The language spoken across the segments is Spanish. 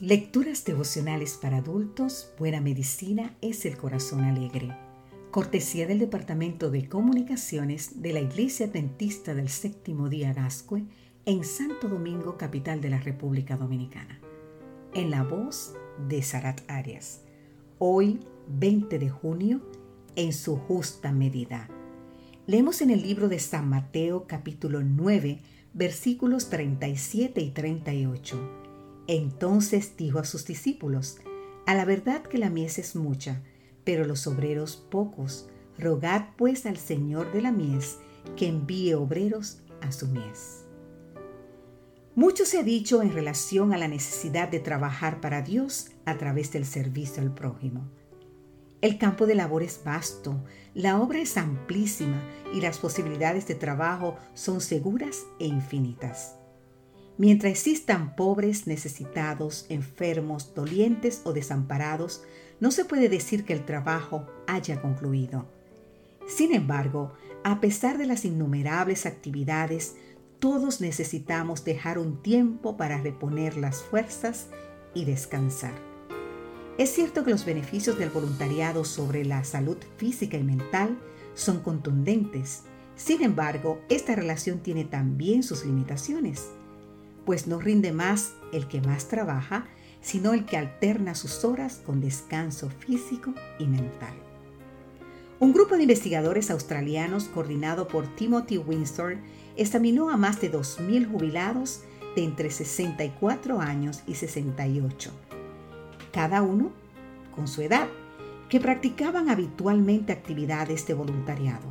Lecturas devocionales para adultos, Buena Medicina es el Corazón Alegre. Cortesía del Departamento de Comunicaciones de la Iglesia Adventista del Séptimo Día Gascue en Santo Domingo, capital de la República Dominicana. En la voz de Sarat Arias. Hoy, 20 de junio, en su justa medida. Leemos en el libro de San Mateo capítulo 9, versículos 37 y 38 entonces dijo a sus discípulos, A la verdad que la mies es mucha, pero los obreros pocos. Rogad pues al Señor de la mies que envíe obreros a su mies. Mucho se ha dicho en relación a la necesidad de trabajar para Dios a través del servicio al prójimo. El campo de labor es vasto, la obra es amplísima y las posibilidades de trabajo son seguras e infinitas. Mientras existan pobres, necesitados, enfermos, dolientes o desamparados, no se puede decir que el trabajo haya concluido. Sin embargo, a pesar de las innumerables actividades, todos necesitamos dejar un tiempo para reponer las fuerzas y descansar. Es cierto que los beneficios del voluntariado sobre la salud física y mental son contundentes. Sin embargo, esta relación tiene también sus limitaciones pues no rinde más el que más trabaja, sino el que alterna sus horas con descanso físico y mental. Un grupo de investigadores australianos coordinado por Timothy Windsor examinó a más de 2.000 jubilados de entre 64 años y 68, cada uno con su edad, que practicaban habitualmente actividades de voluntariado.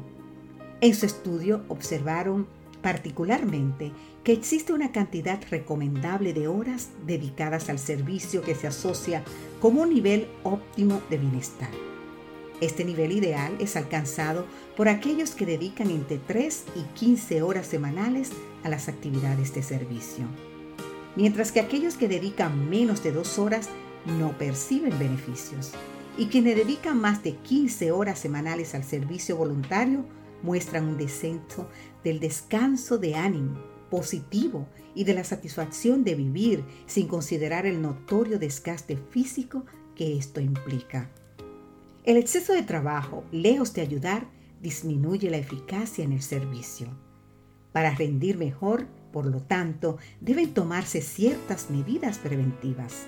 En su estudio observaron particularmente que existe una cantidad recomendable de horas dedicadas al servicio que se asocia como un nivel óptimo de bienestar. Este nivel ideal es alcanzado por aquellos que dedican entre 3 y 15 horas semanales a las actividades de servicio, mientras que aquellos que dedican menos de 2 horas no perciben beneficios y quienes dedican más de 15 horas semanales al servicio voluntario muestran un descenso del descanso de ánimo positivo y de la satisfacción de vivir sin considerar el notorio desgaste físico que esto implica. El exceso de trabajo, lejos de ayudar, disminuye la eficacia en el servicio. Para rendir mejor, por lo tanto, deben tomarse ciertas medidas preventivas.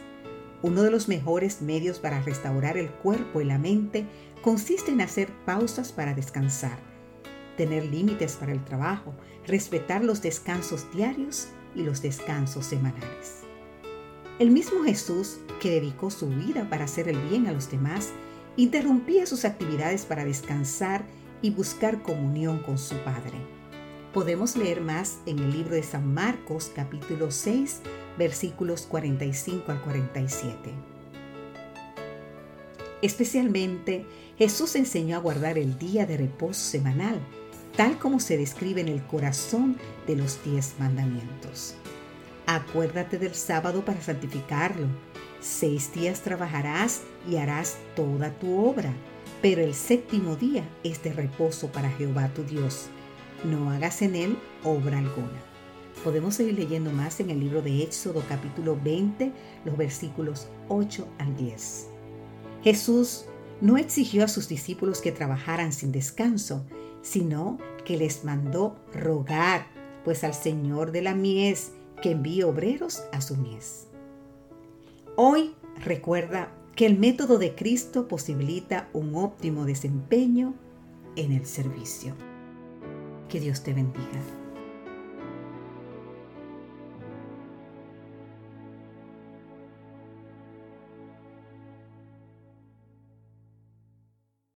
Uno de los mejores medios para restaurar el cuerpo y la mente consiste en hacer pausas para descansar tener límites para el trabajo, respetar los descansos diarios y los descansos semanales. El mismo Jesús, que dedicó su vida para hacer el bien a los demás, interrumpía sus actividades para descansar y buscar comunión con su Padre. Podemos leer más en el libro de San Marcos capítulo 6 versículos 45 al 47. Especialmente, Jesús enseñó a guardar el día de reposo semanal tal como se describe en el corazón de los diez mandamientos. Acuérdate del sábado para santificarlo. Seis días trabajarás y harás toda tu obra, pero el séptimo día es de reposo para Jehová tu Dios. No hagas en él obra alguna. Podemos seguir leyendo más en el libro de Éxodo capítulo 20, los versículos 8 al 10. Jesús no exigió a sus discípulos que trabajaran sin descanso, sino que les mandó rogar, pues al Señor de la mies que envíe obreros a su mies. Hoy recuerda que el método de Cristo posibilita un óptimo desempeño en el servicio. Que Dios te bendiga.